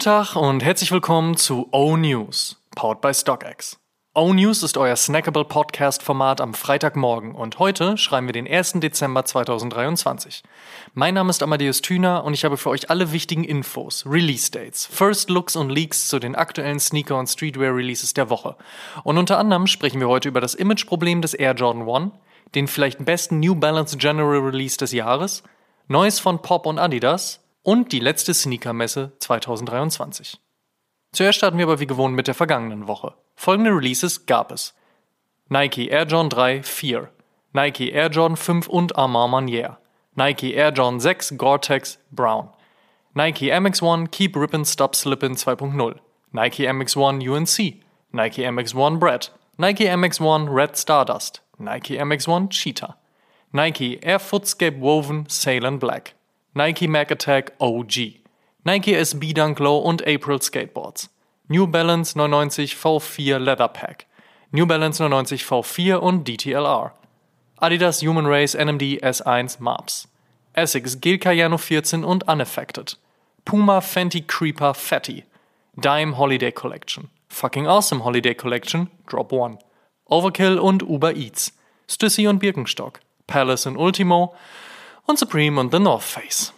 Guten Tag und herzlich willkommen zu O-News, powered by StockX. O-News ist euer snackable Podcast-Format am Freitagmorgen und heute schreiben wir den 1. Dezember 2023. Mein Name ist Amadeus Thüner und ich habe für euch alle wichtigen Infos, Release-Dates, First Looks und Leaks zu den aktuellen Sneaker- und Streetwear-Releases der Woche. Und unter anderem sprechen wir heute über das Image-Problem des Air Jordan 1, den vielleicht besten New Balance General Release des Jahres, Neues von Pop und Adidas und die letzte Sneaker-Messe 2023. Zuerst starten wir aber wie gewohnt mit der vergangenen Woche. Folgende Releases gab es. Nike Air Jordan 3 4, Nike Air Jordan 5 und Armand Manier, Nike Air Jordan 6 Gore-Tex Brown, Nike MX1 Keep Rippin' Stop Slippin' 2.0, Nike MX1 UNC, Nike MX1 Brett, Nike MX1 Red Stardust, Nike MX1 Cheetah, Nike Air Footscape Woven Sail Black, Nike Mac Attack OG, Nike SB Dunk Low und April Skateboards, New Balance 99 V4 Leather Pack, New Balance 99 V4 und DTLR, Adidas Human Race NMD S1 Maps, Essex Gel Cayano 14 und Unaffected, Puma Fenty Creeper Fatty, Dime Holiday Collection, Fucking Awesome Holiday Collection Drop 1, Overkill und Uber Eats, Stussy und Birkenstock, Palace und Ultimo und Supreme und The North Face.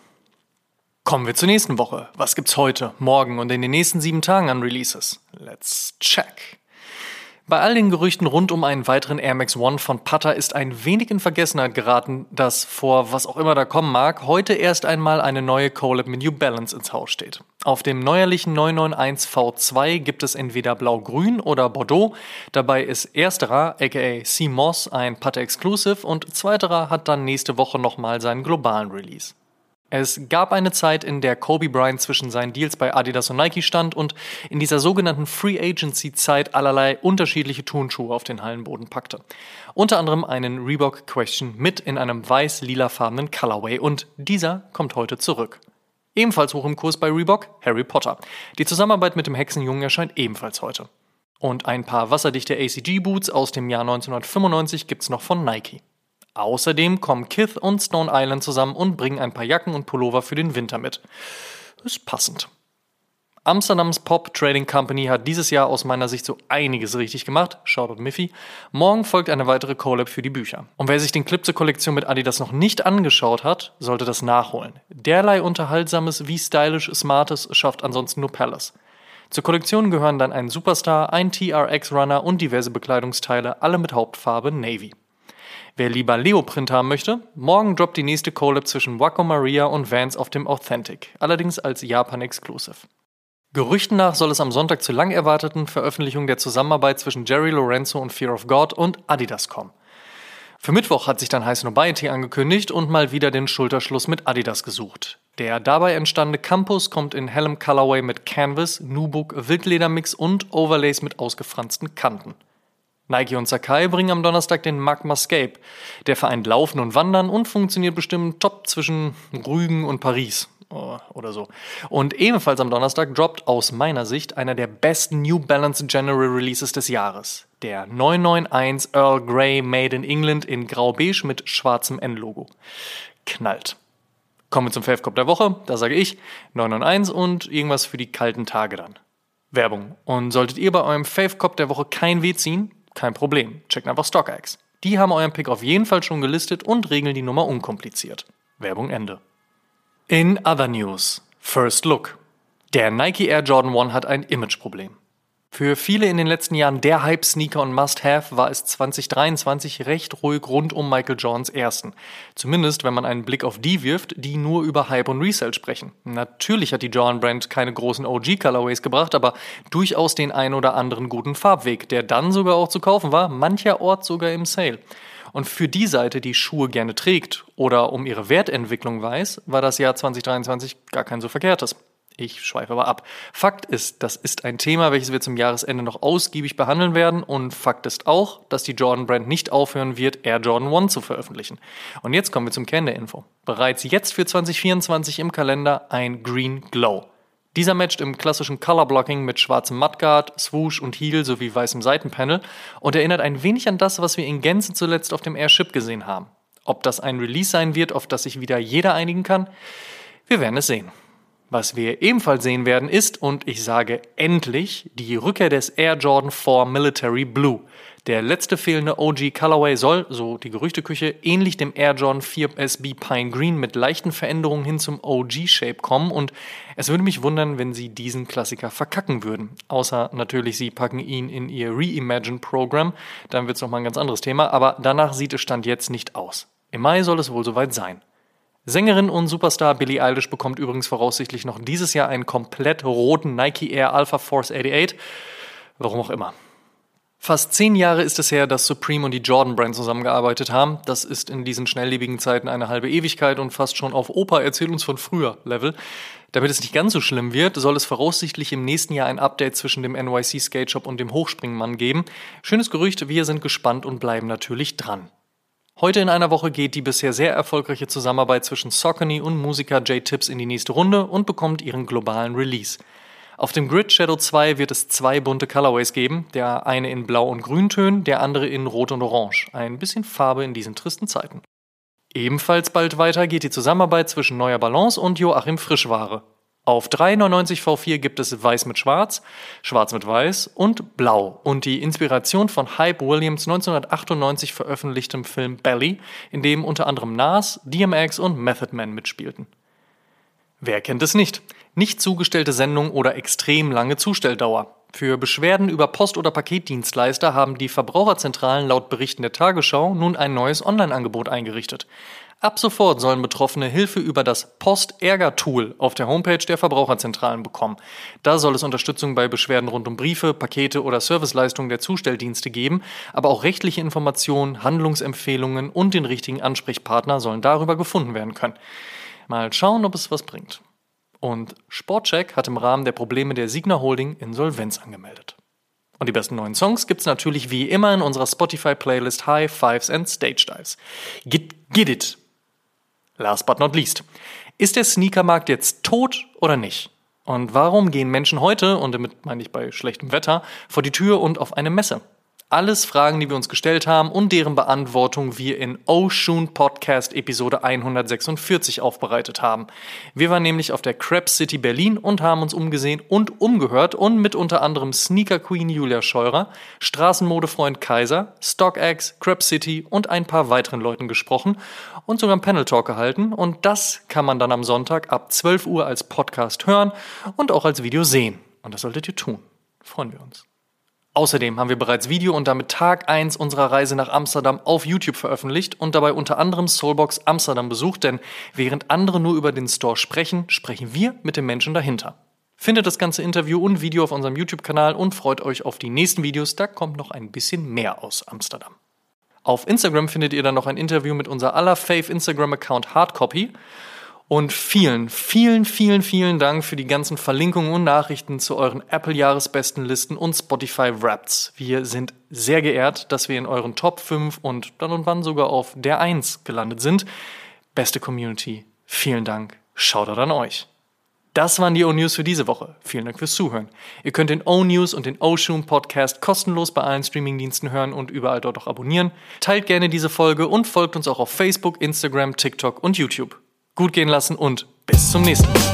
Kommen wir zur nächsten Woche. Was gibt's heute, morgen und in den nächsten sieben Tagen an Releases? Let's check. Bei all den Gerüchten rund um einen weiteren Air Max One von Pata ist ein wenig in Vergessenheit geraten, dass vor was auch immer da kommen mag, heute erst einmal eine neue Collab mit New Balance ins Haus steht. Auf dem neuerlichen 991 V2 gibt es entweder Blau-Grün oder Bordeaux. Dabei ist ersterer, aka C Moss, ein Pata Exclusive und zweiterer hat dann nächste Woche nochmal seinen globalen Release. Es gab eine Zeit, in der Kobe Bryant zwischen seinen Deals bei Adidas und Nike stand und in dieser sogenannten Free Agency Zeit allerlei unterschiedliche Turnschuhe auf den Hallenboden packte. Unter anderem einen Reebok Question mit in einem weiß-lilafarbenen Colorway und dieser kommt heute zurück. Ebenfalls hoch im Kurs bei Reebok Harry Potter. Die Zusammenarbeit mit dem Hexenjungen erscheint ebenfalls heute. Und ein paar wasserdichte ACG Boots aus dem Jahr 1995 gibt's noch von Nike. Außerdem kommen Kith und Stone Island zusammen und bringen ein paar Jacken und Pullover für den Winter mit. Ist passend. Amsterdams Pop Trading Company hat dieses Jahr aus meiner Sicht so einiges richtig gemacht. Shoutout Miffy. Morgen folgt eine weitere Collab für die Bücher. Und wer sich den Clip zur Kollektion mit Adidas noch nicht angeschaut hat, sollte das nachholen. Derlei Unterhaltsames wie stylisch Smartes schafft ansonsten nur Palace. Zur Kollektion gehören dann ein Superstar, ein TRX Runner und diverse Bekleidungsteile, alle mit Hauptfarbe Navy. Wer lieber Leoprint haben möchte, morgen droppt die nächste Collab zwischen Waco Maria und Vans auf dem Authentic, allerdings als Japan-Exclusive. Gerüchten nach soll es am Sonntag zur lang erwarteten Veröffentlichung der Zusammenarbeit zwischen Jerry Lorenzo und Fear of God und Adidas kommen. Für Mittwoch hat sich dann Heiß Nobiety angekündigt und mal wieder den Schulterschluss mit Adidas gesucht. Der dabei entstandene Campus kommt in hellem Colorway mit Canvas, Nubuck, Wildledermix und Overlays mit ausgefransten Kanten. Nike und Sakai bringen am Donnerstag den Magmascape. Der vereint Laufen und Wandern und funktioniert bestimmt top zwischen Rügen und Paris oh, oder so. Und ebenfalls am Donnerstag droppt aus meiner Sicht einer der besten New Balance General Releases des Jahres. Der 991 Earl Grey Made in England in grau-beige mit schwarzem N-Logo. Knallt. Kommen wir zum Fave-Cop der Woche. Da sage ich 991 und irgendwas für die kalten Tage dann. Werbung. Und solltet ihr bei eurem Fave-Cop der Woche kein Weh ziehen, kein Problem, checkt einfach StockX. Die haben euren Pick auf jeden Fall schon gelistet und regeln die Nummer unkompliziert. Werbung Ende. In other news. First Look. Der Nike Air Jordan 1 hat ein Imageproblem. Für viele in den letzten Jahren der Hype-Sneaker und Must-Have war es 2023 recht ruhig rund um Michael Jordans ersten. Zumindest, wenn man einen Blick auf die wirft, die nur über Hype und Resale sprechen. Natürlich hat die Jordan-Brand keine großen OG-Colorways gebracht, aber durchaus den ein oder anderen guten Farbweg, der dann sogar auch zu kaufen war, mancherorts sogar im Sale. Und für die Seite, die Schuhe gerne trägt oder um ihre Wertentwicklung weiß, war das Jahr 2023 gar kein so verkehrtes. Ich schweife aber ab. Fakt ist, das ist ein Thema, welches wir zum Jahresende noch ausgiebig behandeln werden. Und Fakt ist auch, dass die Jordan Brand nicht aufhören wird, Air Jordan 1 zu veröffentlichen. Und jetzt kommen wir zum Kern der Info. Bereits jetzt für 2024 im Kalender ein Green Glow. Dieser matcht im klassischen Color Blocking mit schwarzem Mudguard, Swoosh und Heel sowie weißem Seitenpanel und erinnert ein wenig an das, was wir in Gänze zuletzt auf dem Airship gesehen haben. Ob das ein Release sein wird, auf das sich wieder jeder einigen kann, wir werden es sehen. Was wir ebenfalls sehen werden ist, und ich sage endlich, die Rückkehr des Air Jordan 4 Military Blue. Der letzte fehlende OG Colorway soll, so die Gerüchteküche, ähnlich dem Air Jordan 4 SB Pine Green mit leichten Veränderungen hin zum OG-Shape kommen und es würde mich wundern, wenn sie diesen Klassiker verkacken würden. Außer natürlich, sie packen ihn in ihr Reimagine-Programm, dann wird es nochmal ein ganz anderes Thema, aber danach sieht es Stand jetzt nicht aus. Im Mai soll es wohl soweit sein. Sängerin und Superstar Billie Eilish bekommt übrigens voraussichtlich noch dieses Jahr einen komplett roten Nike Air Alpha Force 88. Warum auch immer. Fast zehn Jahre ist es her, dass Supreme und die Jordan Brand zusammengearbeitet haben. Das ist in diesen schnelllebigen Zeiten eine halbe Ewigkeit und fast schon auf Opa erzähl uns von früher Level. Damit es nicht ganz so schlimm wird, soll es voraussichtlich im nächsten Jahr ein Update zwischen dem NYC Skate Shop und dem Hochspringmann geben. Schönes Gerücht, wir sind gespannt und bleiben natürlich dran. Heute in einer Woche geht die bisher sehr erfolgreiche Zusammenarbeit zwischen Saucony und Musiker J-Tips in die nächste Runde und bekommt ihren globalen Release. Auf dem Grid Shadow 2 wird es zwei bunte Colorways geben, der eine in Blau- und Grüntönen, der andere in Rot und Orange. Ein bisschen Farbe in diesen tristen Zeiten. Ebenfalls bald weiter geht die Zusammenarbeit zwischen Neuer Balance und Joachim Frischware. Auf 3,99 V4 gibt es Weiß mit Schwarz, Schwarz mit Weiß und Blau und die Inspiration von Hype Williams 1998 veröffentlichtem Film Belly, in dem unter anderem Nas, DMX und Method Man mitspielten. Wer kennt es nicht? Nicht zugestellte Sendung oder extrem lange Zustelldauer. Für Beschwerden über Post- oder Paketdienstleister haben die Verbraucherzentralen laut Berichten der Tagesschau nun ein neues Online-Angebot eingerichtet. Ab sofort sollen Betroffene Hilfe über das Post-Ärger-Tool auf der Homepage der Verbraucherzentralen bekommen. Da soll es Unterstützung bei Beschwerden rund um Briefe, Pakete oder Serviceleistungen der Zustelldienste geben, aber auch rechtliche Informationen, Handlungsempfehlungen und den richtigen Ansprechpartner sollen darüber gefunden werden können. Mal schauen, ob es was bringt. Und Sportcheck hat im Rahmen der Probleme der Signa Holding Insolvenz angemeldet. Und die besten neuen Songs gibt's natürlich wie immer in unserer Spotify-Playlist High Fives and Stage Dives. Get, get it! Last but not least. Ist der Sneakermarkt jetzt tot oder nicht? Und warum gehen Menschen heute, und damit meine ich bei schlechtem Wetter, vor die Tür und auf eine Messe? Alles Fragen, die wir uns gestellt haben und deren Beantwortung wir in Oshun Podcast Episode 146 aufbereitet haben. Wir waren nämlich auf der Crab City Berlin und haben uns umgesehen und umgehört und mit unter anderem Sneaker Queen Julia Scheurer, Straßenmodefreund Kaiser, StockX, Crab City und ein paar weiteren Leuten gesprochen und sogar einen Panel Talk gehalten und das kann man dann am Sonntag ab 12 Uhr als Podcast hören und auch als Video sehen. Und das solltet ihr tun. Freuen wir uns. Außerdem haben wir bereits Video und damit Tag 1 unserer Reise nach Amsterdam auf YouTube veröffentlicht und dabei unter anderem Soulbox Amsterdam besucht, denn während andere nur über den Store sprechen, sprechen wir mit den Menschen dahinter. Findet das ganze Interview und Video auf unserem YouTube-Kanal und freut euch auf die nächsten Videos, da kommt noch ein bisschen mehr aus Amsterdam. Auf Instagram findet ihr dann noch ein Interview mit unser aller Fave Instagram-Account Hardcopy und vielen, vielen, vielen, vielen Dank für die ganzen Verlinkungen und Nachrichten zu euren Apple-Jahresbestenlisten und Spotify-Wraps. Wir sind sehr geehrt, dass wir in euren Top 5 und dann und wann sogar auf der 1 gelandet sind. Beste Community, vielen Dank. Shoutout an euch. Das waren die O-News für diese Woche. Vielen Dank fürs Zuhören. Ihr könnt den O-News und den O-Shoom Podcast kostenlos bei allen Streamingdiensten hören und überall dort auch abonnieren. Teilt gerne diese Folge und folgt uns auch auf Facebook, Instagram, TikTok und YouTube gut gehen lassen und bis zum nächsten Mal.